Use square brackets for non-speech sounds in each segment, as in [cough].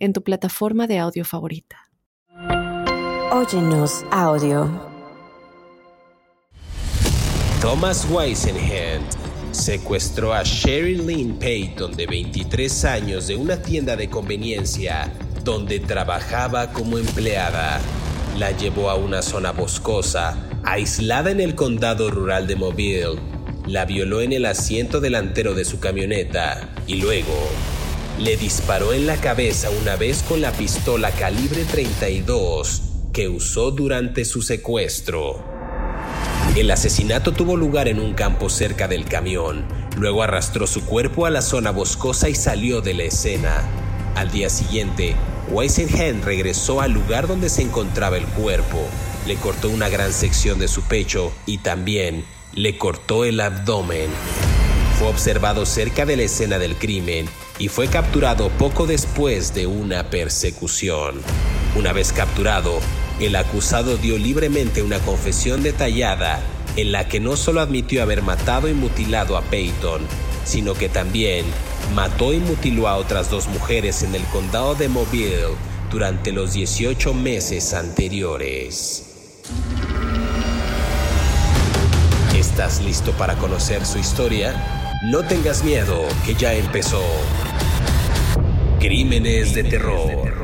en tu plataforma de audio favorita. Óyenos audio. Thomas Weisenhand secuestró a Sherry Lynn Payton de 23 años de una tienda de conveniencia donde trabajaba como empleada. La llevó a una zona boscosa, aislada en el condado rural de Mobile. La violó en el asiento delantero de su camioneta y luego le disparó en la cabeza una vez con la pistola calibre 32 que usó durante su secuestro. El asesinato tuvo lugar en un campo cerca del camión. Luego arrastró su cuerpo a la zona boscosa y salió de la escena. Al día siguiente, Weisenhen regresó al lugar donde se encontraba el cuerpo. Le cortó una gran sección de su pecho y también le cortó el abdomen. Fue observado cerca de la escena del crimen y fue capturado poco después de una persecución. Una vez capturado, el acusado dio libremente una confesión detallada en la que no solo admitió haber matado y mutilado a Peyton, sino que también mató y mutiló a otras dos mujeres en el condado de Mobile durante los 18 meses anteriores. ¿Estás listo para conocer su historia? No tengas miedo, que ya empezó. Crímenes de terror.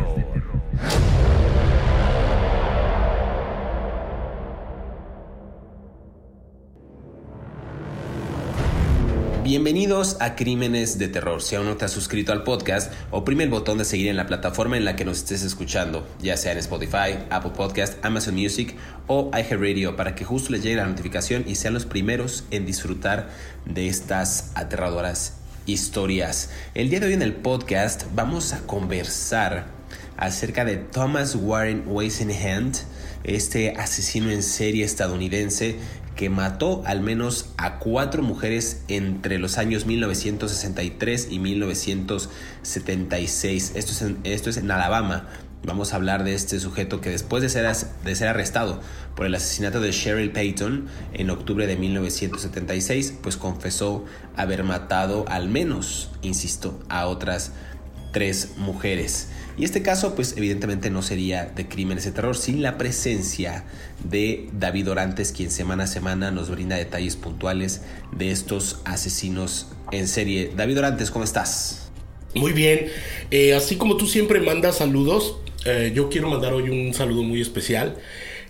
Bienvenidos a Crímenes de Terror. Si aún no te has suscrito al podcast, oprime el botón de seguir en la plataforma en la que nos estés escuchando, ya sea en Spotify, Apple Podcast, Amazon Music o iHeartRadio, para que justo les llegue la notificación y sean los primeros en disfrutar de estas aterradoras historias. El día de hoy en el podcast vamos a conversar acerca de Thomas Warren Weisenhand, este asesino en serie estadounidense que mató al menos a cuatro mujeres entre los años 1963 y 1976. Esto es en, esto es en Alabama. Vamos a hablar de este sujeto que después de ser, de ser arrestado por el asesinato de Cheryl Payton en octubre de 1976, pues confesó haber matado al menos, insisto, a otras tres mujeres. Y este caso, pues evidentemente no sería de crímenes de terror sin la presencia de David Orantes, quien semana a semana nos brinda detalles puntuales de estos asesinos en serie. David Orantes, ¿cómo estás? Muy bien, eh, así como tú siempre mandas saludos, eh, yo quiero mandar hoy un saludo muy especial.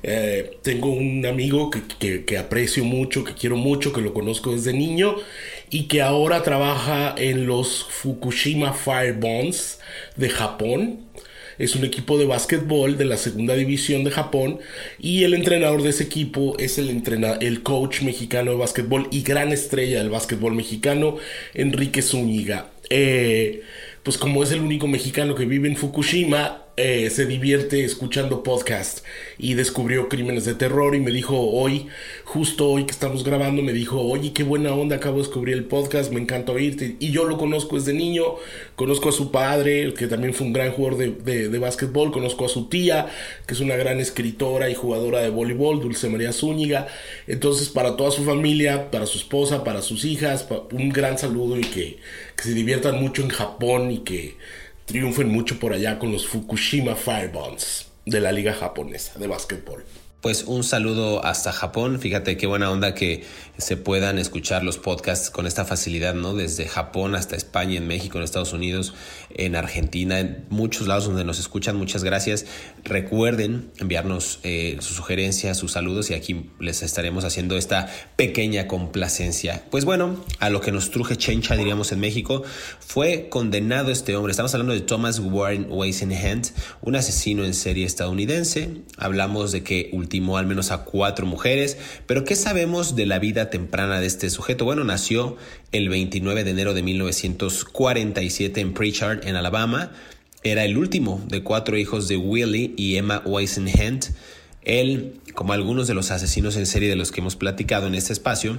Eh, tengo un amigo que, que, aprecio mucho, que quiero mucho, que lo conozco desde niño y que ahora trabaja en los Fukushima Firebombs de Japón. Es un equipo de básquetbol de la segunda división de Japón y el entrenador de ese equipo es el, el coach mexicano de básquetbol y gran estrella del básquetbol mexicano, Enrique Zúñiga. Eh, pues como es el único mexicano que vive en Fukushima, eh, se divierte escuchando podcast y descubrió crímenes de terror y me dijo hoy, justo hoy que estamos grabando, me dijo, oye, qué buena onda, acabo de descubrir el podcast, me encanta oírte. Y yo lo conozco desde niño, conozco a su padre, que también fue un gran jugador de, de, básquetbol, conozco a su tía, que es una gran escritora y jugadora de voleibol, Dulce María Zúñiga. Entonces, para toda su familia, para su esposa, para sus hijas, un gran saludo y que, que se diviertan mucho en Japón y que triunfen mucho por allá con los Fukushima Firebombs de la liga japonesa de básquetbol. Pues un saludo hasta Japón. Fíjate qué buena onda que se puedan escuchar los podcasts con esta facilidad, ¿no? Desde Japón hasta España, en México, en Estados Unidos, en Argentina, en muchos lados donde nos escuchan. Muchas gracias. Recuerden enviarnos eh, sus sugerencias, sus saludos y aquí les estaremos haciendo esta pequeña complacencia. Pues bueno, a lo que nos truje chencha, diríamos en México, fue condenado este hombre. Estamos hablando de Thomas Warren Weisenhand, un asesino en serie estadounidense. Hablamos de que últimamente al menos a cuatro mujeres. Pero ¿qué sabemos de la vida temprana de este sujeto? Bueno, nació el 29 de enero de 1947 en Pritchard, en Alabama. era el último de cuatro hijos de Willie y Emma Weisenhand. Él, como algunos de los asesinos en serie de los que hemos platicado en este espacio,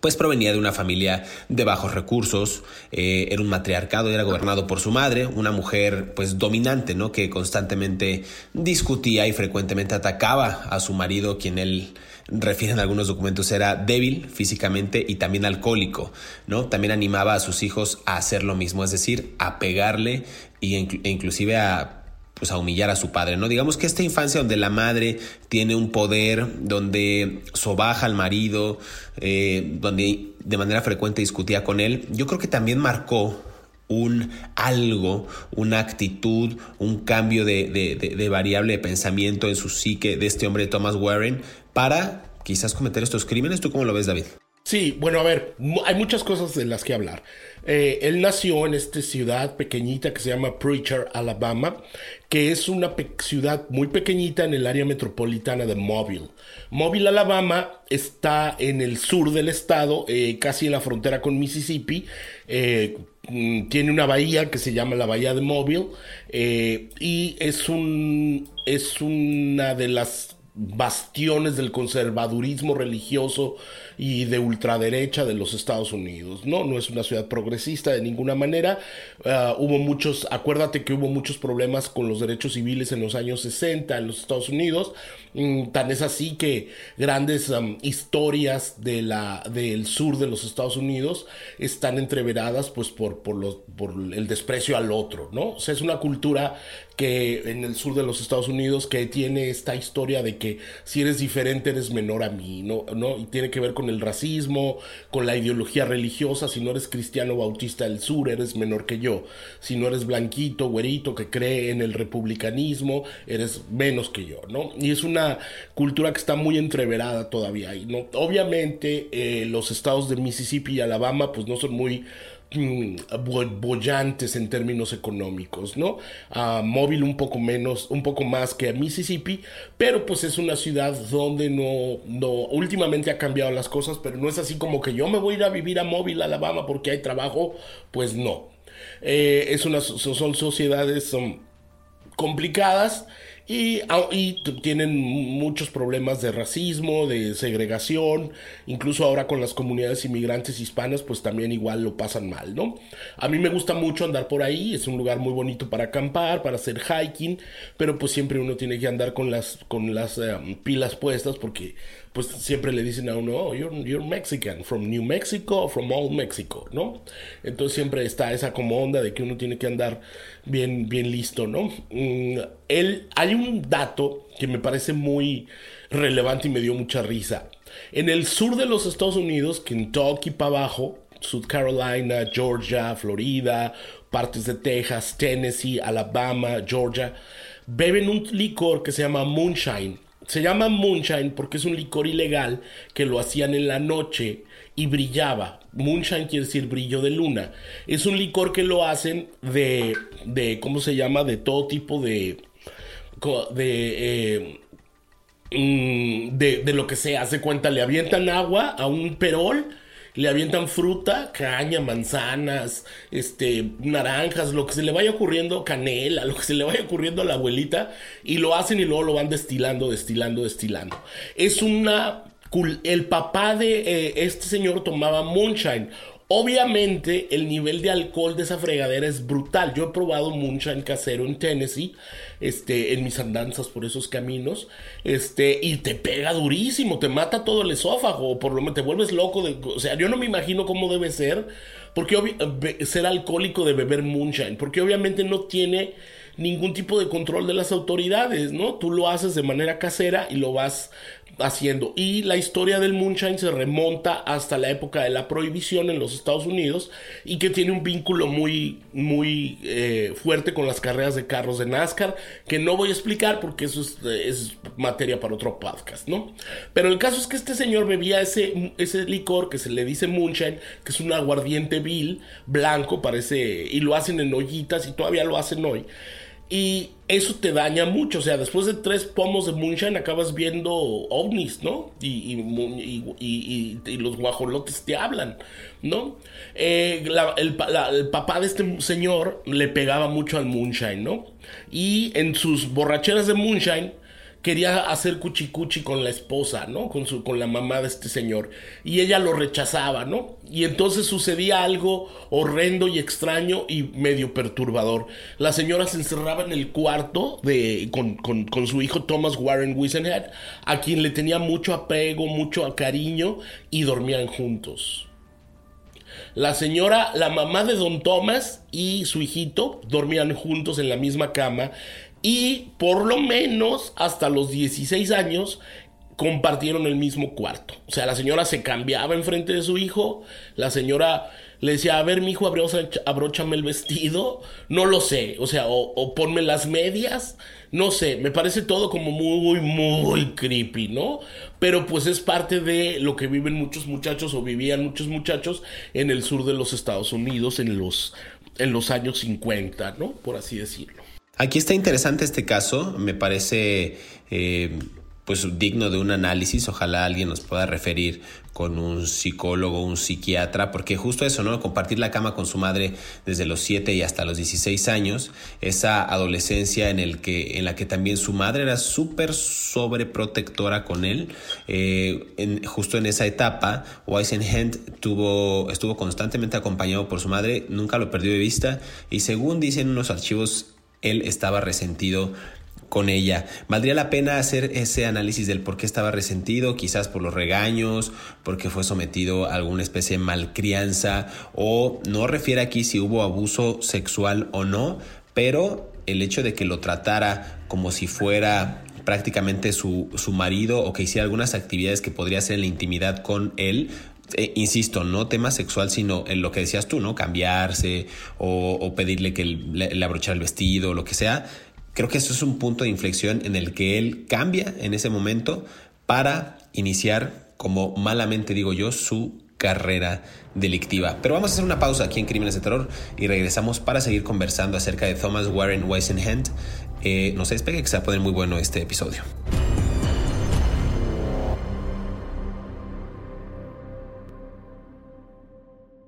pues provenía de una familia de bajos recursos, eh, era un matriarcado, era gobernado por su madre, una mujer pues dominante, ¿no? Que constantemente discutía y frecuentemente atacaba a su marido, quien él refiere en algunos documentos era débil físicamente y también alcohólico, ¿no? También animaba a sus hijos a hacer lo mismo, es decir, a pegarle e inclusive a pues a humillar a su padre, ¿no? Digamos que esta infancia donde la madre tiene un poder, donde sobaja al marido, eh, donde de manera frecuente discutía con él, yo creo que también marcó un algo, una actitud, un cambio de, variable de pensamiento en su psique de este hombre Thomas Warren para quizás cometer estos crímenes. ¿Tú cómo lo ves, David? Sí, bueno, a ver, hay muchas cosas de las que hablar. Eh, él nació en esta ciudad pequeñita que se llama Preacher, Alabama, que es una ciudad muy pequeñita en el área metropolitana de Mobile. Mobile, Alabama, está en el sur del estado, eh, casi en la frontera con Mississippi. Eh, mm, tiene una bahía que se llama la Bahía de Mobile y es, un, es una de las bastiones del conservadurismo religioso y de ultraderecha de los Estados Unidos. No, no es una ciudad progresista de ninguna manera. Ah, hubo muchos, acuérdate que hubo muchos problemas con los derechos civiles en los años 60 en los Estados Unidos. Mm, tan es así que grandes historias de la, del sur de los Estados Unidos están entreveradas pues por, por, los, por el desprecio al otro, ¿no? O sea, es una cultura que en el sur de los Estados Unidos que tiene esta historia de que si eres diferente eres menor a mí, ¿no? ¿no? Y tiene que ver con el racismo, con la ideología religiosa, si no eres cristiano bautista del sur eres menor que yo, si no eres blanquito, güerito, que cree en el republicanismo, eres menos que yo, ¿no? Y es una cultura que está muy entreverada todavía ahí, ¿no? Obviamente eh, los estados de Mississippi y Alabama pues no son muy bollantes en términos económicos, ¿no? A móvil un poco menos, un poco más que a Mississippi, pero pues es una ciudad donde no, no, últimamente ha cambiado las cosas, pero no es así como que yo me voy a ir a vivir a móvil, Alabama, porque hay trabajo, pues no. Eh, es una, son sociedades son complicadas y, tienen muchos problemas de racismo, de segregación, incluso ahora con las comunidades inmigrantes hispanas, pues también igual lo pasan mal, ¿no? A mí me gusta mucho andar por ahí, es un lugar muy bonito para acampar, para hacer hiking, pero pues siempre uno tiene que andar con las, con las eh, pilas puestas porque pues siempre le dicen a uno, oh, you're, Mexican, from New Mexico, from Old Mexico, ¿no? Entonces siempre está esa como onda de que uno tiene que andar bien, bien listo, ¿no? Mm, él, hay un dato que me parece muy relevante y me dio mucha risa. En el sur de los Estados Unidos, Kentucky para abajo, South Carolina, Georgia, Florida, partes de Texas, Tennessee, Alabama, Georgia, beben un licor que se llama moonshine se llama moonshine porque es un licor ilegal que lo hacían en la noche y brillaba. Moonshine quiere decir brillo de luna. Es un licor que lo hacen de, de ¿cómo se llama? De todo tipo de, de, eh, mm, de, de lo que se hace cuenta. Le avientan agua a un perol le avientan fruta, caña, manzanas, este, naranjas, lo que se le vaya ocurriendo, canela, lo que se le vaya ocurriendo a la abuelita, y lo hacen y luego lo van destilando, destilando, destilando. Es una... El papá de eh, este señor tomaba moonshine. Obviamente el nivel de alcohol de esa fregadera es brutal. Yo he probado moonshine casero en Tennessee, este, en mis andanzas por esos caminos, este, y te pega durísimo, te mata todo el esófago, por lo menos te vuelves loco. De, o sea, yo no me imagino cómo debe ser, porque ser alcohólico de beber moonshine, porque obviamente no tiene ningún tipo de control de las autoridades, ¿no? Tú lo haces de manera casera y lo vas haciendo. Y la historia del moonshine se remonta hasta la época de la prohibición en los Estados Unidos y que tiene un vínculo muy, muy eh, fuerte con las carreras de carros de NASCAR, que no voy a explicar porque eso es, materia para otro podcast, ¿no? Pero el caso es que este señor bebía ese, ese licor que se le dice moonshine, que es un aguardiente vil, blanco, parece, y lo hacen en ollitas y todavía lo hacen hoy. Y eso te daña mucho. O sea, después de tres pomos de moonshine acabas viendo ovnis, ¿no? Y, los guajolotes te hablan, ¿no? Eh, el, el, papá de este señor le pegaba mucho al moonshine, ¿no? Y en sus borracheras de moonshine quería hacer cuchicuchi con la esposa, ¿no? Con, su, con la mamá de este señor. Y ella lo rechazaba, ¿no? Y entonces sucedía algo horrendo y extraño y medio perturbador. La señora se encerraba en el cuarto de, con, con su hijo Thomas Warren Wisenhead, a quien le tenía mucho apego, mucho cariño, y dormían juntos. La señora, la mamá de don Thomas y su hijito dormían juntos en la misma cama y por lo menos hasta los 16 años compartieron el mismo cuarto. O sea, la señora se cambiaba enfrente de su hijo, la señora le decía, a ver, mi hijo, abróchame el vestido, no lo sé, o sea, o, ponme las medias, no sé, me parece todo como muy, muy creepy, ¿no? Pero pues es parte de lo que viven muchos muchachos o vivían muchos muchachos en el sur de los Estados Unidos en los, en los años 50, ¿no? Por así decirlo. Aquí está interesante este caso, me parece eh, pues digno de un análisis, ojalá alguien nos pueda referir con un psicólogo, un psiquiatra, porque justo eso, ¿no? Compartir la cama con su madre desde los 7 y hasta los 16 años, esa adolescencia en, el que, en la que también su madre era súper sobreprotectora con él, eh, justo en esa etapa, Weisenhand tuvo, estuvo constantemente acompañado por su madre, nunca lo perdió de vista y según dicen unos archivos él estaba resentido con ella. ¿Valdría la pena hacer ese análisis del por qué estaba resentido? Quizás por los regaños, porque fue sometido a alguna especie de malcrianza, o no refiere aquí si hubo abuso sexual o no, pero el hecho de que lo tratara como si fuera prácticamente su, su marido o que hiciera algunas actividades que podría hacer en la intimidad con él, eh, insisto, no tema sexual, sino en lo que decías tú, ¿no? Cambiarse o, pedirle que le, abrochara el vestido, lo que sea. Creo que eso es un punto de inflexión en el que él cambia en ese momento para iniciar, como malamente digo yo, su carrera delictiva. Pero vamos a hacer una pausa aquí en Crímenes de Terror y regresamos para seguir conversando acerca de Thomas Warren Weisenhand. Eh, no se despegue que se va a poner muy bueno este episodio.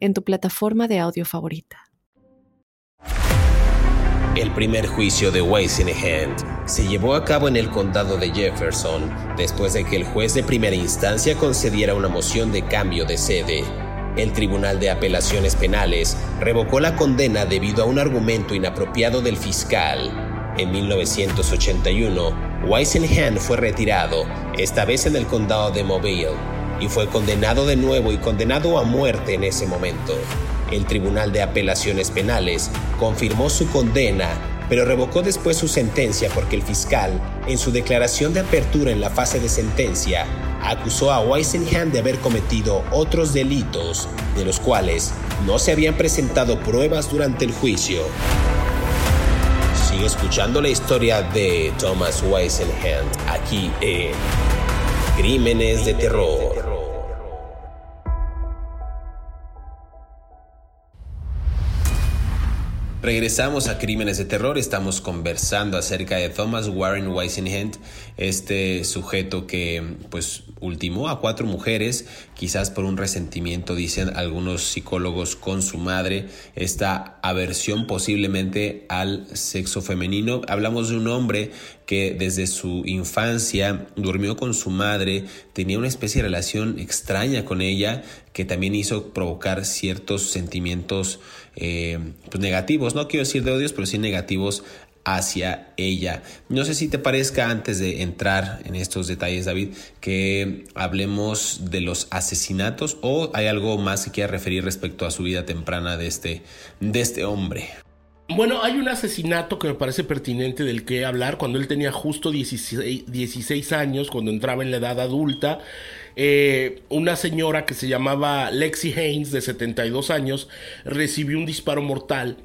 en tu plataforma de audio favorita. El primer juicio de Hand se llevó a cabo en el condado de Jefferson después de que el juez de primera instancia concediera una moción de cambio de sede. El Tribunal de Apelaciones Penales revocó la condena debido a un argumento inapropiado del fiscal. En 1981, Hand fue retirado, esta vez en el condado de Mobile, y fue condenado de nuevo y condenado a muerte en ese momento. El Tribunal de Apelaciones Penales confirmó su condena, pero revocó después su sentencia porque el fiscal, en su declaración de apertura en la fase de sentencia, acusó a Weisenhand de haber cometido otros delitos, de los cuales no se habían presentado pruebas durante el juicio. Sigue escuchando la historia de Thomas Weisenhand aquí en Crímenes de Terror. Regresamos a Crímenes de Terror, estamos conversando acerca de Thomas Warren Weisenhand, este sujeto que pues ultimó a cuatro mujeres, quizás por un resentimiento, dicen algunos psicólogos, con su madre, esta aversión posiblemente al sexo femenino. Hablamos de un hombre que desde su infancia durmió con su madre, tenía una especie de relación extraña con ella que también hizo provocar ciertos sentimientos eh, pues negativos, no quiero decir de odios, pero sí negativos hacia ella. No sé si te parezca antes de entrar en estos detalles, David, que hablemos de los asesinatos o hay algo más que quiera referir respecto a su vida temprana de este, de este hombre. bueno, hay un asesinato que me parece pertinente del que hablar cuando él tenía justo 16, años, cuando entraba en la edad adulta. Eh, una señora que se llamaba Lexi Haynes, de 72 años, recibió un disparo mortal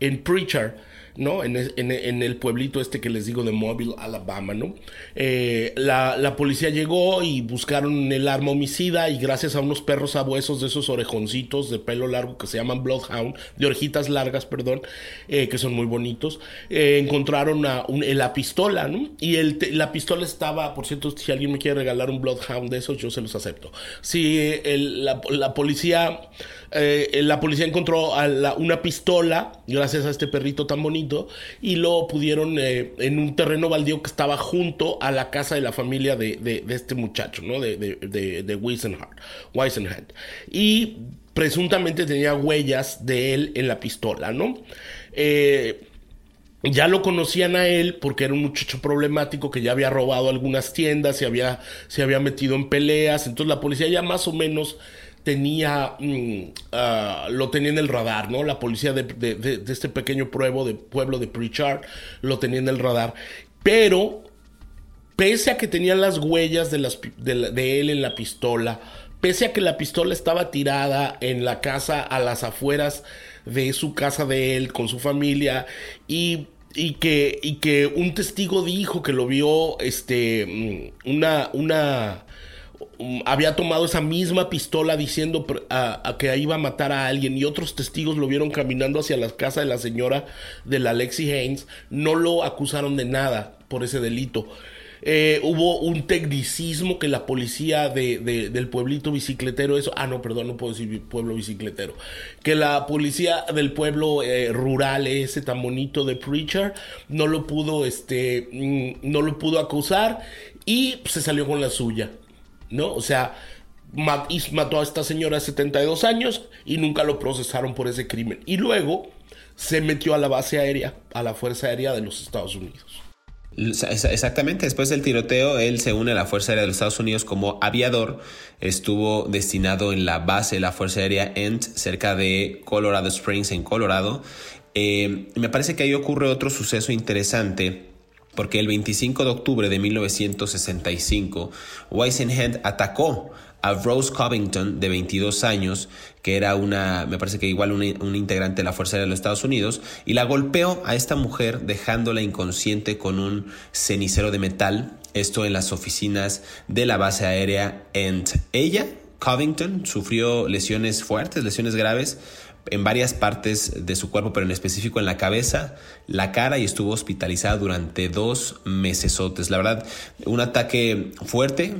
en Preacher ¿no? En, el pueblito este que les digo de Mobile, Alabama, ¿no? Eh, la, policía llegó y buscaron el arma homicida y gracias a unos perros abuesos de esos orejoncitos de pelo largo que se llaman Bloodhound, de orejitas largas, perdón, eh, que son muy bonitos, eh, encontraron la pistola, ¿no? Y la pistola estaba, por cierto, si alguien me quiere regalar un Bloodhound de esos, yo se los acepto. Si la, la policía la policía encontró una pistola, gracias a este perrito tan bonito, y lo pudieron eh, en un terreno baldío que estaba junto a la casa de la familia de, este muchacho, ¿no? De, de, de. Y presuntamente tenía huellas de él en la pistola, ¿no? Eh, ya lo conocían a él porque era un muchacho problemático que ya había robado algunas tiendas, se había, se había metido en peleas, entonces la policía ya más o menos tenía, mm, ah, lo tenía en el radar, ¿no? La policía de, este pequeño pueblo de, pueblo de Pritchard lo tenía en el radar. Pero, pese a que tenían las huellas de, las, de, él en la pistola, pese a que la pistola estaba tirada en la casa a las afueras de su casa de él con su familia y y que, y que un testigo dijo que lo vio este mm, una, una había tomado esa misma pistola diciendo que iba a matar a alguien y otros testigos lo vieron caminando hacia la casa de la señora de la Lexi Haynes, no lo acusaron de nada por ese delito. Eh, hubo un tecnicismo que la policía de, del pueblito bicicletero, eso, ah, no, perdón, no puedo decir pueblo bicicletero, que la policía del pueblo eh, rural, ese tan bonito de Preacher, no lo pudo, este, mm, no lo pudo acusar y se salió con la suya. ¿No? O sea, mató a esta señora de 72 años y nunca lo procesaron por ese crimen. Y luego se metió a la base aérea, a la Fuerza Aérea de los Estados Unidos. Exactamente, después del tiroteo, él se une a la Fuerza Aérea de los Estados Unidos como aviador. Estuvo destinado en la base de la Fuerza Aérea ENT, cerca de Colorado Springs, en Colorado. Eh, me parece que ahí ocurre otro suceso interesante porque el 25 de octubre de 1965, Weisenhand atacó a Rose Covington, de 22 años, que era una, me parece que igual un integrante de la Fuerza Aérea de los Estados Unidos, y la golpeó a esta mujer dejándola inconsciente con un cenicero de metal, esto en las oficinas de la base aérea Ent. Ella, Covington, sufrió lesiones fuertes, lesiones graves, en varias partes de su cuerpo, pero en específico en la cabeza, la cara y estuvo hospitalizada durante dos mesesotes. La verdad, un ataque fuerte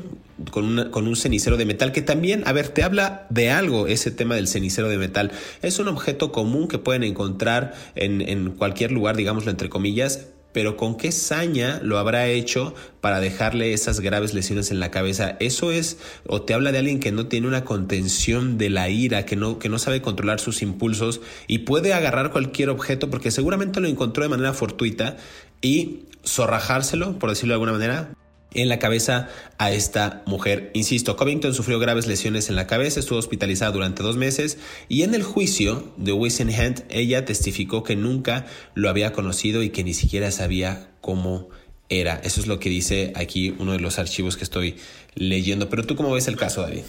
con, con, un cenicero de metal que también, a ver, te habla de algo ese tema del cenicero de metal. Es un objeto común que pueden encontrar en, en cualquier lugar, digámoslo entre comillas, pero con qué saña lo habrá hecho para dejarle esas graves lesiones en la cabeza. Eso es, o te habla de alguien que no tiene una contención de la ira, que no, que no sabe controlar sus impulsos y puede agarrar cualquier objeto porque seguramente lo encontró de manera fortuita y zorrajárselo, por decirlo de alguna manera, en la cabeza a esta mujer. Insisto, Covington sufrió graves lesiones en la cabeza, estuvo hospitalizada durante dos meses y en el juicio de Wisenhand ella testificó que nunca lo había conocido y que ni siquiera sabía cómo era. Eso es lo que dice aquí uno de los archivos que estoy leyendo. Pero tú cómo ves el caso, David?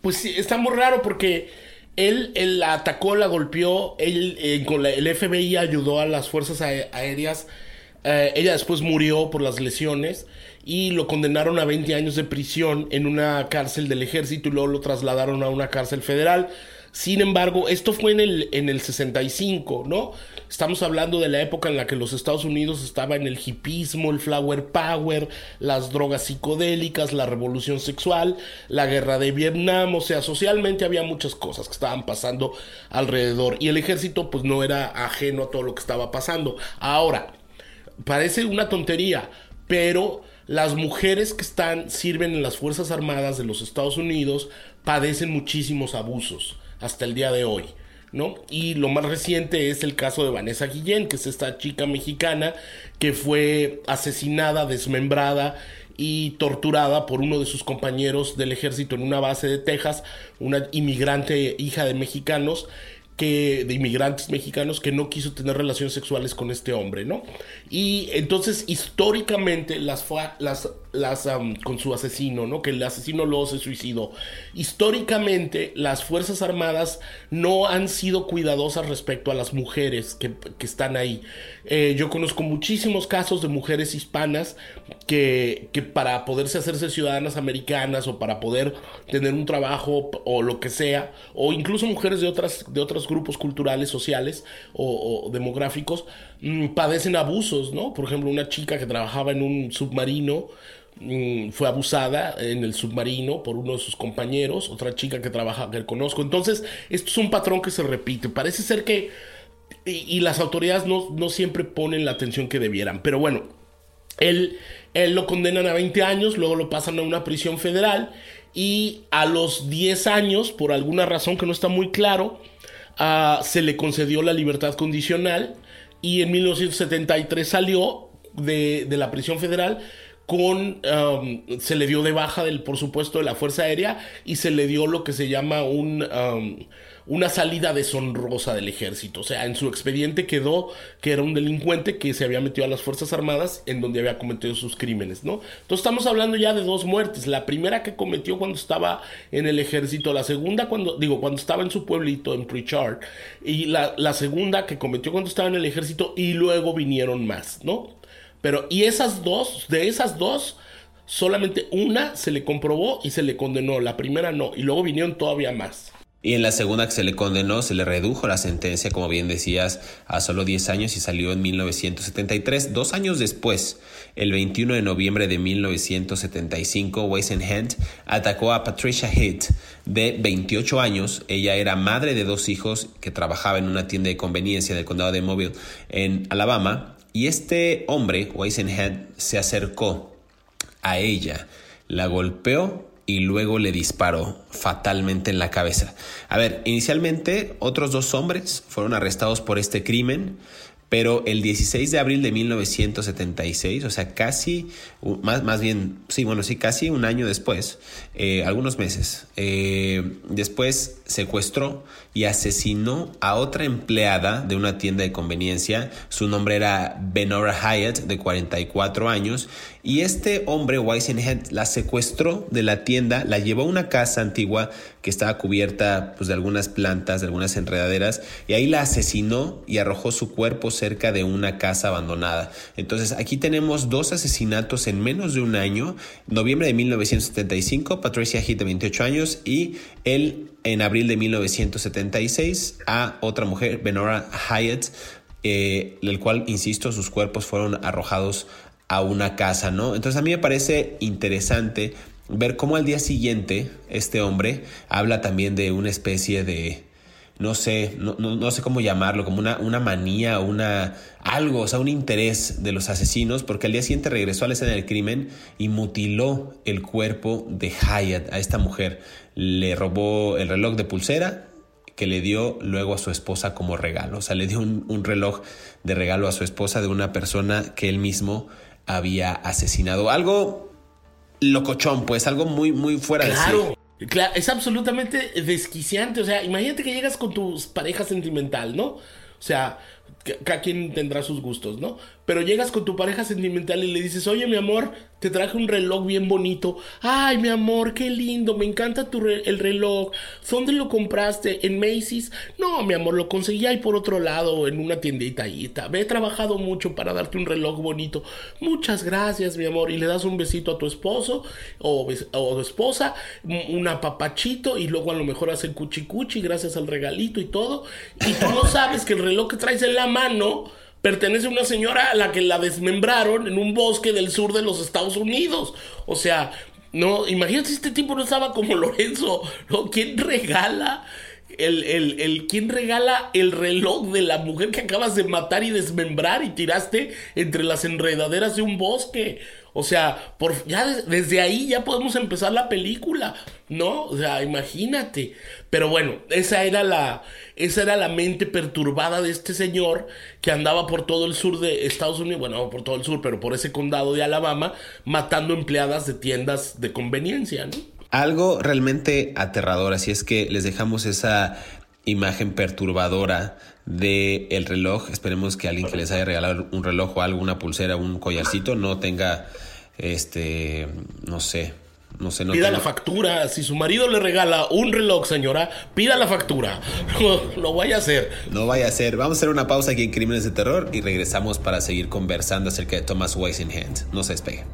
Pues sí, está muy raro porque él, la atacó, la golpeó, él eh, con el FBI ayudó a las fuerzas aéreas. Eh, ella después murió por las lesiones y lo condenaron a 20 años de prisión en una cárcel del ejército y luego lo trasladaron a una cárcel federal. Sin embargo, esto fue en el, en el 65, ¿no? Estamos hablando de la época en la que los Estados Unidos estaba en el hipismo, el flower power, las drogas psicodélicas, la revolución sexual, la guerra de Vietnam, o sea, socialmente había muchas cosas que estaban pasando alrededor y el ejército pues no era ajeno a todo lo que estaba pasando. Ahora, parece una tontería, pero las mujeres que están, sirven en las Fuerzas Armadas de los Estados Unidos padecen muchísimos abusos hasta el día de hoy. ¿No? Y lo más reciente es el caso de Vanessa Guillén, que es esta chica mexicana que fue asesinada, desmembrada y torturada por uno de sus compañeros del ejército en una base de Texas, una inmigrante hija de mexicanos que de inmigrantes mexicanos que no quiso tener relaciones sexuales con este hombre, ¿no? Y entonces históricamente las las las con su asesino, ¿no? Que el asesino luego se suicidó. Históricamente las fuerzas armadas no han sido cuidadosas respecto a las mujeres que, que están ahí. Eh, yo conozco muchísimos casos de mujeres hispanas que, que para poderse hacerse ciudadanas americanas o para poder tener un trabajo o lo que sea, o incluso mujeres de otras de otros grupos culturales, sociales o, demográficos mm, padecen abusos, ¿no? Por ejemplo, una chica que trabajaba en un submarino mm, fue abusada en el submarino por uno de sus compañeros, otra chica que trabaja, que conozco. Entonces, esto es un patrón que se repite. Parece ser que... Y, las autoridades no, no, siempre ponen la atención que debieran. Pero bueno, él, él lo condenan a 20 años, luego lo pasan a una prisión federal y a los 10 años, por alguna razón que no está muy claro, Ah, se le concedió la libertad condicional y en 1973 salió de, la prisión federal con se le dio de baja del por supuesto de la fuerza aérea y se le dio lo que se llama un una salida deshonrosa del ejército. O sea, en su expediente quedó que era un delincuente que se había metido a las Fuerzas Armadas en donde había cometido sus crímenes, ¿no? Entonces estamos hablando ya de dos muertes. La primera que cometió cuando estaba en el ejército, la segunda cuando, digo, cuando estaba en su pueblito, en Pritchard, y la, la segunda que cometió cuando estaba en el ejército y luego vinieron más, ¿no? Pero, y esas dos, de esas dos, solamente una se le comprobó y se le condenó, la primera no, y luego vinieron todavía más. Y en la segunda que se le condenó, se le redujo la sentencia, como bien decías, a solo 10 años y salió en 1973. Dos años después, el 21 de noviembre de 1975, Weissenhand atacó a Patricia Hitt, de 28 años. Ella era madre de dos hijos que trabajaba en una tienda de conveniencia del condado de Mobile en Alabama. Y este hombre, Weissenhand, se acercó a ella, la golpeó y luego le disparó fatalmente en la cabeza. A ver, inicialmente otros dos hombres fueron arrestados por este crimen, pero el 16 de abril de 1976, o sea, casi, más, más bien, sí, bueno, sí, casi un año después, eh, algunos meses, eh, después secuestró y asesinó a otra empleada de una tienda de conveniencia. Su nombre era Benora Hyatt, de 44 años, y este hombre, Weisenhead, la secuestró de la tienda, la llevó a una casa antigua que estaba cubierta pues, de algunas plantas, de algunas enredaderas, y ahí la asesinó y arrojó su cuerpo cerca de una casa abandonada. Entonces aquí tenemos dos asesinatos en menos de un año, noviembre de 1975, Patricia Heath de 28 años y él en abril de 1976 a otra mujer, Benora Hyatt, eh, el cual, insisto, sus cuerpos fueron arrojados a una casa, ¿no? Entonces a mí me parece interesante ver cómo al día siguiente este hombre habla también de una especie de, no sé, no, no, sé cómo llamarlo, como una, una manía, una algo, o sea, un interés de los asesinos, porque al día siguiente regresó a la escena del crimen y mutiló el cuerpo de Hyatt, a esta mujer. Le robó el reloj de pulsera que le dio luego a su esposa como regalo. O sea, le dio un, un reloj de regalo a su esposa de una persona que él mismo había asesinado. Algo locochón, pues, algo muy, muy fuera de sí. Claro, es absolutamente desquiciante. O sea, imagínate que llegas con tu pareja sentimental, ¿no? O sea, cada quien tendrá sus gustos, ¿no? Pero llegas con tu pareja sentimental y le dices, oye, mi amor, te traje un reloj bien bonito. Ay, mi amor, qué lindo, me encanta tu el reloj. ¿Dónde lo compraste? ¿En Macy's? No, mi amor, lo conseguí ahí por otro lado, en una tiendita ahí. He trabajado mucho para darte un reloj bonito. Muchas gracias, mi amor. Y le das un besito a tu esposo o, o tu esposa, un apapachito y luego a lo mejor hacen cuchi cuchi gracias al regalito y todo. Y tú no sabes que el reloj que traes en la mano pertenece a una señora a la que la desmembraron en un bosque del sur de los Estados Unidos. O sea, no, imagínate si este tipo no estaba como [laughs] Lorenzo. ¿Quién regala? El, el, el, ¿quién regala el reloj de la mujer que acabas de matar y desmembrar y tiraste entre las enredaderas de un bosque? O sea, por, ya desde ahí ya podemos empezar la película, ¿no? O sea, imagínate. Pero bueno, esa era la, esa era la mente perturbada de este señor que andaba por todo el sur de Estados Unidos, bueno, por todo el sur, pero por ese condado de Alabama, matando empleadas de tiendas de conveniencia, ¿no? Algo realmente aterrador, así es que les dejamos esa imagen perturbadora de el reloj. Esperemos que alguien que les haya regalado un reloj o algo, una pulsera, un collarcito, no tenga, este, no sé, no sé, no pida la factura. Si su marido le regala un reloj, señora, pida la factura. No, [laughs] no, vaya a hacer. No vaya a ser. Vamos a hacer una pausa aquí en Crímenes de Terror y regresamos para seguir conversando acerca de Thomas Weisenhand. No se despegue.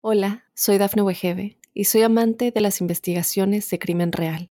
Hola, soy Dafne Wegebe y soy amante de las investigaciones de crimen real.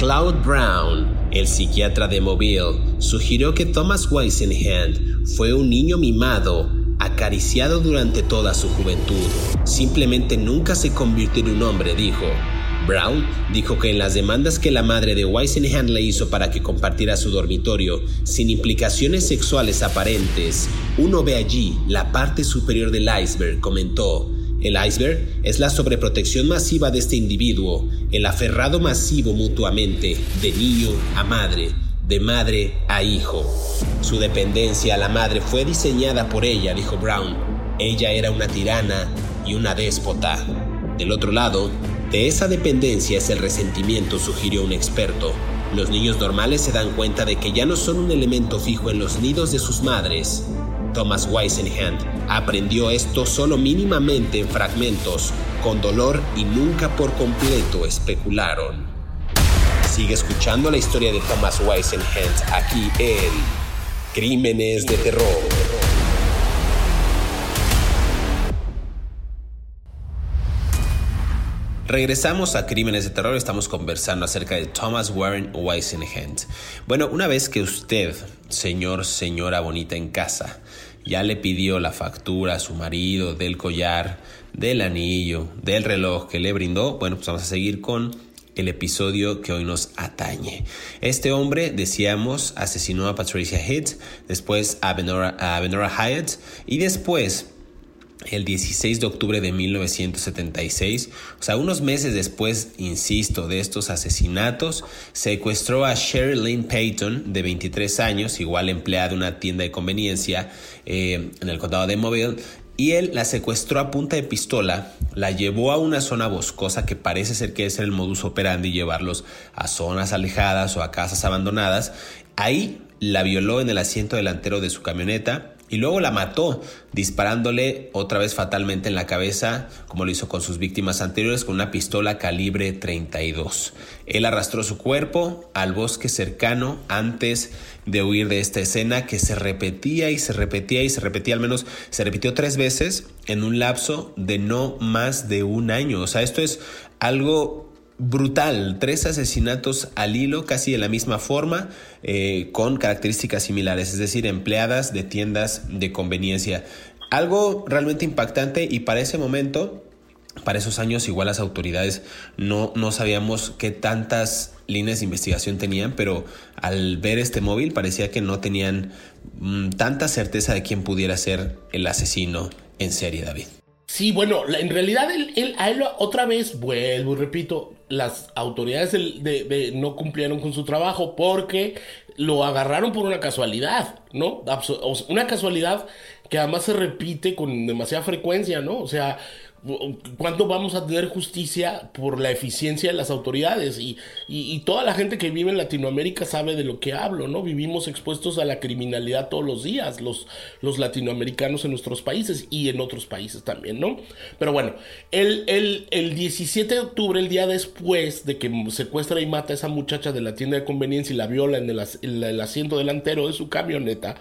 Cloud Brown, el psiquiatra de Mobile, sugirió que Thomas Weisenhand fue un niño mimado, acariciado durante toda su juventud. Simplemente nunca se convirtió en un hombre, dijo. Brown dijo que en las demandas que la madre de Weisenhand le hizo para que compartiera su dormitorio, sin implicaciones sexuales aparentes, uno ve allí la parte superior del iceberg, comentó. El iceberg es la sobreprotección masiva de este individuo, el aferrado masivo mutuamente, de niño a madre, de madre a hijo. Su dependencia a la madre fue diseñada por ella, dijo Brown. Ella era una tirana y una déspota. Del otro lado, de esa dependencia es el resentimiento, sugirió un experto. Los niños normales se dan cuenta de que ya no son un elemento fijo en los nidos de sus madres, Thomas Weisenhand aprendió esto solo mínimamente en fragmentos, con dolor y nunca por completo especularon. Sigue escuchando la historia de Thomas Weisenhand aquí en Crímenes de Terror. Regresamos a Crímenes de Terror, estamos conversando acerca de Thomas Warren Weisenhand. Bueno, una vez que usted, señor, señora bonita en casa, ya le pidió la factura a su marido del collar, del anillo, del reloj que le brindó, bueno, pues vamos a seguir con el episodio que hoy nos atañe. Este hombre, decíamos, asesinó a Patricia Head, después a Benora, a Benora Hyatt y después el 16 de octubre de 1976, o sea, unos meses después, insisto, de estos asesinatos, secuestró a Sherry Lynn Payton, de 23 años, igual empleada de una tienda de conveniencia eh, en el condado de Mobile, y él la secuestró a punta de pistola, la llevó a una zona boscosa que parece ser que es el modus operandi llevarlos a zonas alejadas o a casas abandonadas. Ahí la violó en el asiento delantero de su camioneta y luego la mató disparándole otra vez fatalmente en la cabeza, como lo hizo con sus víctimas anteriores, con una pistola calibre 32. Él arrastró su cuerpo al bosque cercano antes de huir de esta escena que se repetía y se repetía y se repetía, al menos se repitió tres veces en un lapso de no más de un año. O sea, esto es algo brutal, tres asesinatos al hilo, casi de la misma forma, eh, con características similares, es decir, empleadas de tiendas de conveniencia. Algo realmente impactante y para ese momento, para esos años, igual las autoridades no, no sabíamos qué tantas líneas de investigación tenían, pero al ver este móvil parecía que no tenían mm, tanta certeza de quién pudiera ser el asesino en serie, David. Sí, bueno, en realidad él, a él otra vez, vuelvo y repito, las autoridades de, no cumplieron con su trabajo porque lo agarraron por una casualidad, ¿no? Una casualidad que además se repite con demasiada frecuencia, ¿no? O sea, ¿Cuándo vamos a tener justicia por la eficiencia de las autoridades? Y, toda la gente que vive en Latinoamérica sabe de lo que hablo, ¿no? Vivimos expuestos a la criminalidad todos los días, los, los latinoamericanos en nuestros países y en otros países también, ¿no? Pero bueno, el, el, el 17 de octubre, el día después de que secuestra y mata a esa muchacha de la tienda de conveniencia y la viola en el, en el asiento delantero de su camioneta,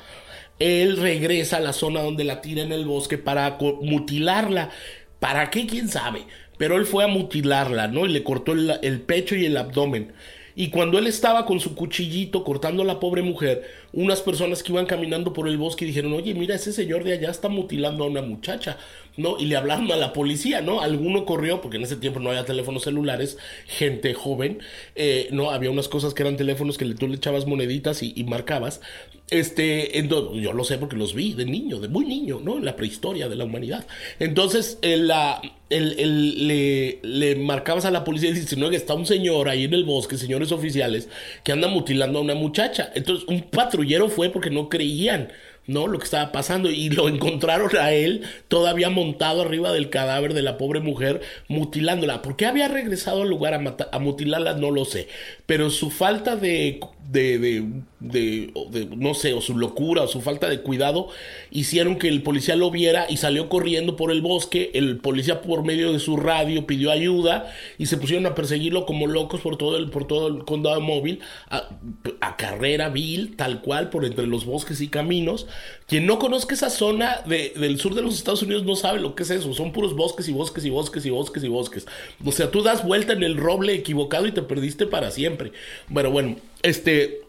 él regresa a la zona donde la tira en el bosque para mutilarla ¿Para qué? ¿Quién sabe? Pero él fue a mutilarla, ¿no? Y le cortó el, pecho y el abdomen. Y cuando él estaba con su cuchillito cortando a la pobre mujer, unas personas que iban caminando por el bosque y dijeron, oye, mira, ese señor de allá está mutilando a una muchacha, ¿no? Y le hablaron a la policía, ¿no? Alguno corrió, porque en ese tiempo no había teléfonos celulares, gente joven, eh, ¿no? Había unas cosas que eran teléfonos que tú le echabas moneditas y, marcabas. Este, entonces, yo lo sé porque los vi de niño, de muy niño, ¿no? En la prehistoria de la humanidad. Entonces, la, el, le, le, marcabas a la policía y dices, no, que está un señor ahí en el bosque, señores oficiales, que anda mutilando a una muchacha. Entonces, un patrullero fue porque no creían. ¿no? Lo que estaba pasando y lo encontraron a él todavía montado arriba del cadáver de la pobre mujer mutilándola. ¿Por qué había regresado al lugar a, a mutilarla? No lo sé. Pero su falta de de, de, de, no sé, o su locura o su falta de cuidado hicieron que el policía lo viera y salió corriendo por el bosque. El policía por medio de su radio pidió ayuda y se pusieron a perseguirlo como locos por todo el, por todo el condado móvil, a, carrera vil, tal cual, por entre los bosques y caminos. Quien no conozca esa zona del sur de los Estados Unidos no sabe lo que es eso. Son puros bosques y bosques y bosques y bosques y bosques. O sea, tú das vuelta en el roble equivocado y te perdiste para siempre. Pero bueno, este,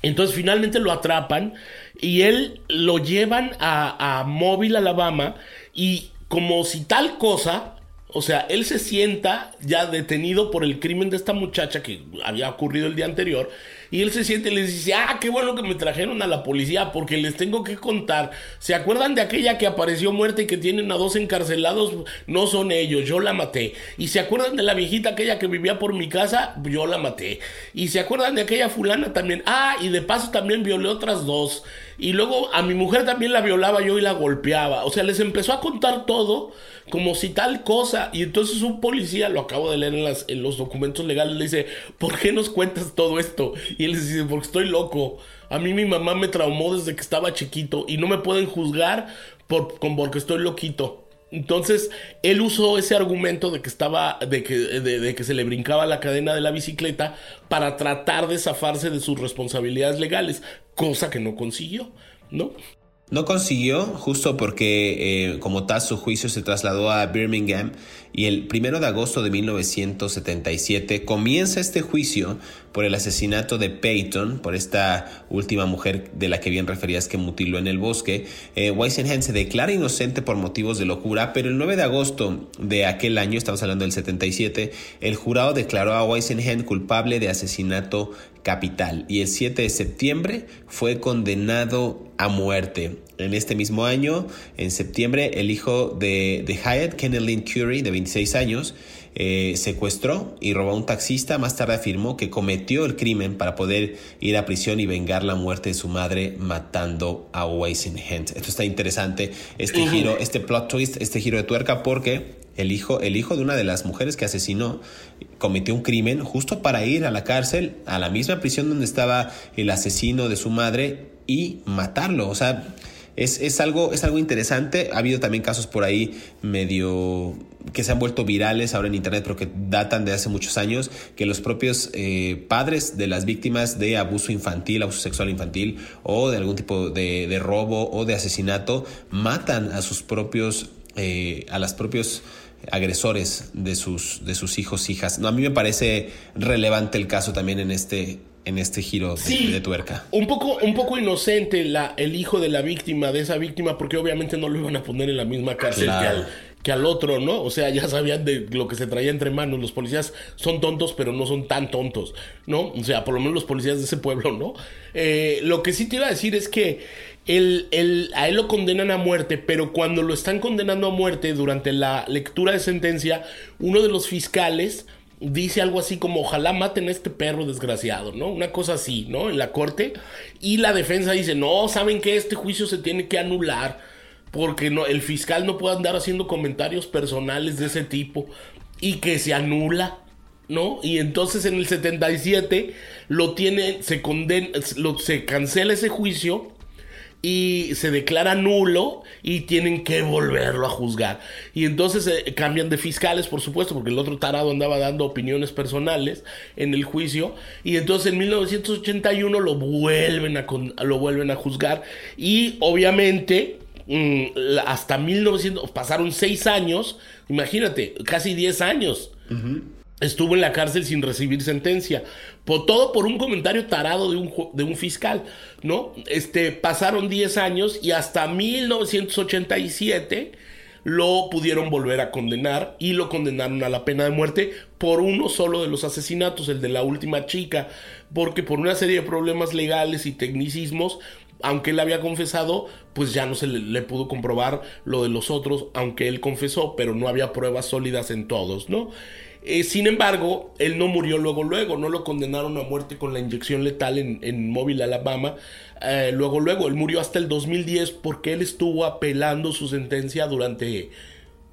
entonces finalmente lo atrapan y él lo llevan a, a Mobile, Alabama, y como si tal cosa, o sea, él se sienta ya detenido por el crimen de esta muchacha que había ocurrido el día anterior y él se siente y les dice, ah, qué bueno que me trajeron a la policía porque les tengo que contar. ¿Se acuerdan de aquella que apareció muerta y que tienen a dos encarcelados? No son ellos, yo la maté. ¿Y se acuerdan de la viejita aquella que vivía por mi casa? Yo la maté. ¿Y se acuerdan de aquella fulana también? Ah, y de paso también violé otras dos. Y luego a mi mujer también la violaba yo y la golpeaba. O sea, les empezó a contar todo como si tal cosa. Y entonces un policía, lo acabo de leer en, las, en los documentos legales, le dice, ¿por qué nos cuentas todo esto? Y él dice, porque estoy loco. A mí mi mamá me traumó desde que estaba chiquito y no me pueden juzgar por, porque estoy loquito. Entonces, él usó ese argumento de que estaba, de que, de, que se le brincaba la cadena de la bicicleta para tratar de zafarse de sus responsabilidades legales, cosa que no consiguió, ¿no? No consiguió, justo porque, eh, como tal, su juicio se trasladó a Birmingham y el primero de agosto de 1977 comienza este juicio por el asesinato de Peyton, por esta última mujer de la que bien referías que mutiló en el bosque. Eh, se declara inocente por motivos de locura, pero el 9 de agosto de aquel año, estamos hablando del 77, el jurado declaró a Weisenhand culpable de asesinato capital y el 7 de septiembre fue condenado a muerte. En este mismo año, en septiembre, el hijo de, de Hyatt, Kenneth Lynn Curie, de 26 años, eh, secuestró y robó a un taxista. Más tarde afirmó que cometió el crimen para poder ir a prisión y vengar la muerte de su madre matando a Weisenhand. Esto está interesante, este giro, este plot twist, este giro de tuerca, porque el hijo, el hijo de una de las mujeres que asesinó cometió un crimen justo para ir a la cárcel, a la misma prisión donde estaba el asesino de su madre y matarlo. O sea, es, algo, es algo interesante. Ha habido también casos por ahí medio que se han vuelto virales ahora en internet, pero que datan de hace muchos años, que los propios eh, padres de las víctimas de abuso infantil, abuso sexual infantil o de algún tipo de, robo o de asesinato matan a sus propios, eh, a las propios agresores de sus, de sus hijos, hijas. No, a mí me parece relevante el caso también en este, en este giro de, tuerca. Un poco, un poco inocente la, el hijo de la víctima, de esa víctima, porque obviamente no lo iban a poner en la misma cárcel que, al, que, al, otro, ¿no? O sea, ya sabían de lo que se traía entre manos. Los policías son tontos, pero no son tan tontos, ¿no? O sea, por lo menos los policías de ese pueblo, ¿no? Eh, lo que sí te iba a decir es que el, el, a él lo condenan a muerte, pero cuando lo están condenando a muerte durante la lectura de sentencia, uno de los fiscales dice algo así como ojalá maten a este perro desgraciado, ¿no? Una cosa así, ¿no? En la corte. Y la defensa dice, no, saben que este juicio se tiene que anular porque no, el fiscal no puede andar haciendo comentarios personales de ese tipo y que se anula, ¿no? Y entonces en el 77 lo tiene, se condena, lo, se cancela ese juicio y se declara nulo y tienen que volverlo a juzgar. Y entonces eh, cambian de fiscales, por supuesto, porque el otro tarado andaba dando opiniones personales en el juicio. Y entonces en 1981 lo vuelven a, lo vuelven a juzgar. Y obviamente mm, hasta 1900, pasaron seis años, imagínate, casi 10 años. Estuvo en la cárcel sin recibir sentencia. Por, todo por un comentario tarado de un, de un fiscal, ¿no? Este, pasaron 10 años y hasta 1987 lo pudieron volver a condenar y lo condenaron a la pena de muerte por uno solo de los asesinatos, el de la última chica, porque por una serie de problemas legales y tecnicismos aunque él había confesado, pues ya no se le, pudo comprobar lo de los otros, aunque él confesó, pero no había pruebas sólidas en todos, ¿no? Eh, sin embargo, él no murió luego, luego, no lo condenaron a muerte con la inyección letal en, en Móvil, Alabama. Eh, luego, luego, él murió hasta el 2010 porque él estuvo apelando su sentencia durante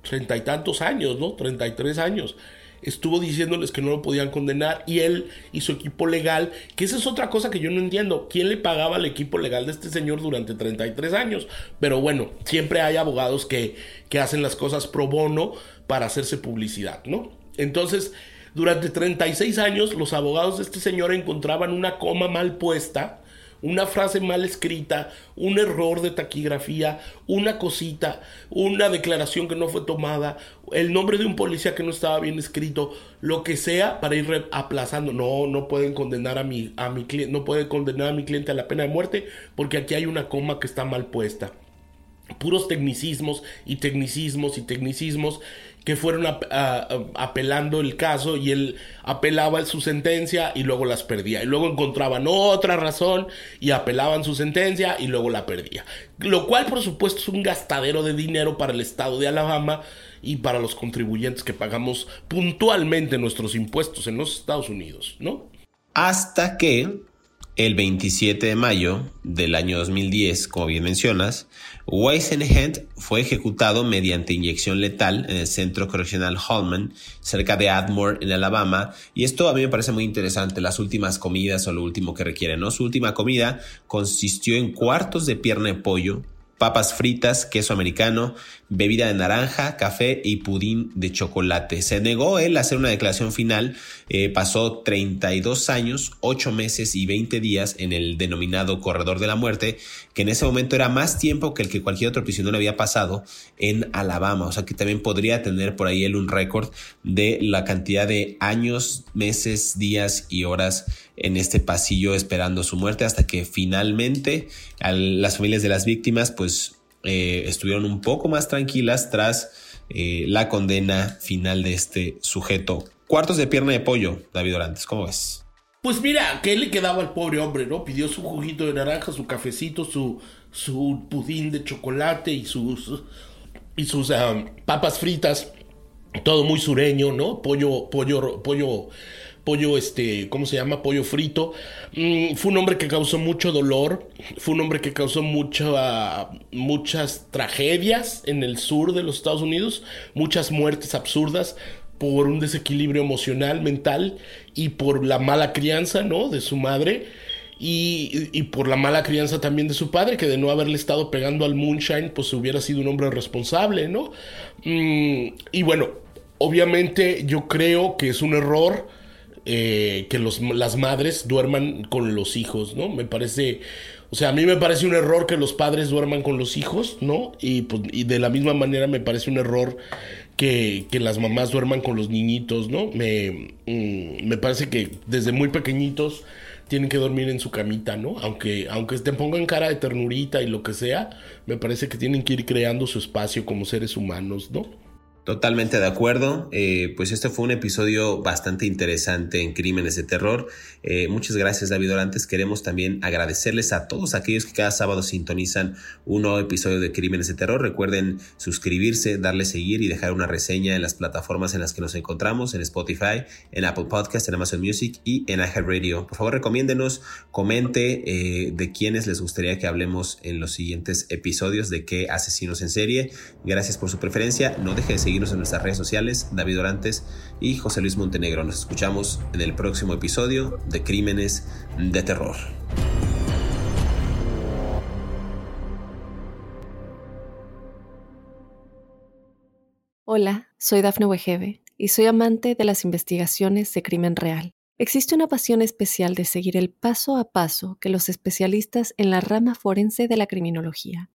treinta y tantos años, ¿no? Treinta y tres años estuvo diciéndoles que no lo podían condenar y él y su equipo legal, que esa es otra cosa que yo no entiendo, ¿quién le pagaba al equipo legal de este señor durante 33 años? Pero bueno, siempre hay abogados que, que hacen las cosas pro bono para hacerse publicidad, ¿no? Entonces, durante 36 años los abogados de este señor encontraban una coma mal puesta, una frase mal escrita, un error de taquigrafía, una cosita, una declaración que no fue tomada, el nombre de un policía que no estaba bien escrito, lo que sea para ir aplazando. No, no pueden condenar a mi, a mi cliente, no pueden condenar a mi cliente a la pena de muerte porque aquí hay una coma que está mal puesta puros tecnicismos y tecnicismos y tecnicismos que fueron apelando el caso y él apelaba su sentencia y luego las perdía. Y luego encontraban otra razón y apelaban su sentencia y luego la perdía. Lo cual, por supuesto, es un gastadero de dinero para el estado de Alabama y para los contribuyentes que pagamos puntualmente nuestros impuestos en los Estados Unidos, ¿no? Hasta que el 27 de mayo del año 2010, como bien mencionas, Weisenhand fue ejecutado mediante inyección letal en el centro correccional Holman, cerca de Admore, en Alabama. Y esto a mí me parece muy interesante, las últimas comidas o lo último que requiere, ¿no? Su última comida consistió en cuartos de pierna de pollo, papas fritas, queso americano, bebida de naranja, café y pudín de chocolate. Se negó él a hacer una declaración final, eh, pasó 32 años, 8 meses y 20 días en el denominado corredor de la muerte, que en ese momento era más tiempo que el que cualquier otro prisionero había pasado en Alabama, o sea que también podría tener por ahí él un récord de la cantidad de años, meses, días y horas en este pasillo esperando su muerte hasta que finalmente las familias de las víctimas pues eh, estuvieron un poco más tranquilas tras eh, la condena final de este sujeto. Cuartos de pierna de pollo, David Orantes, ¿cómo ves? Pues mira, ¿qué le quedaba al pobre hombre, no? Pidió su juguito de naranja, su cafecito, su, su pudín de chocolate y sus, y sus ah, papas fritas. Todo muy sureño, ¿no? Pollo, pollo, pollo pollo, este, ¿cómo se llama? Pollo frito. Mm, fue un hombre que causó mucho dolor, fue un hombre que causó mucha, muchas tragedias en el sur de los Estados Unidos, muchas muertes absurdas por un desequilibrio emocional, mental y por la mala crianza, ¿no? De su madre. Y, y, por la mala crianza también de su padre, que de no haberle estado pegando al moonshine, pues hubiera sido un hombre responsable, ¿no? Mm, y bueno, obviamente yo creo que es un error eh, que los, las madres duerman con los hijos, ¿no? Me parece, o sea, a mí me parece un error que los padres duerman con los hijos, ¿no? Y, pues, y de la misma manera me parece un error que, que las mamás duerman con los niñitos, ¿no? Me, mm, me parece que desde muy pequeñitos tienen que dormir en su camita, ¿no? Aunque, aunque te pongan cara de ternurita y lo que sea, me parece que tienen que ir creando su espacio como seres humanos, ¿no? Totalmente de acuerdo. Eh, pues este fue un episodio bastante interesante en Crímenes de Terror. Eh, muchas gracias David Orantes. Queremos también agradecerles a todos aquellos que cada sábado sintonizan un nuevo episodio de Crímenes de Terror. Recuerden suscribirse, darle seguir y dejar una reseña en las plataformas en las que nos encontramos, en Spotify, en Apple Podcast, en Amazon Music y en Radio. Por favor, recomiéndenos, comente eh, de quiénes les gustaría que hablemos en los siguientes episodios, de qué asesinos en serie. Gracias por su preferencia. No deje de seguir en nuestras redes sociales, David Orantes y José Luis Montenegro. Nos escuchamos en el próximo episodio de Crímenes de Terror. Hola, soy Dafne Wegebe y soy amante de las investigaciones de crimen real. Existe una pasión especial de seguir el paso a paso que los especialistas en la rama forense de la criminología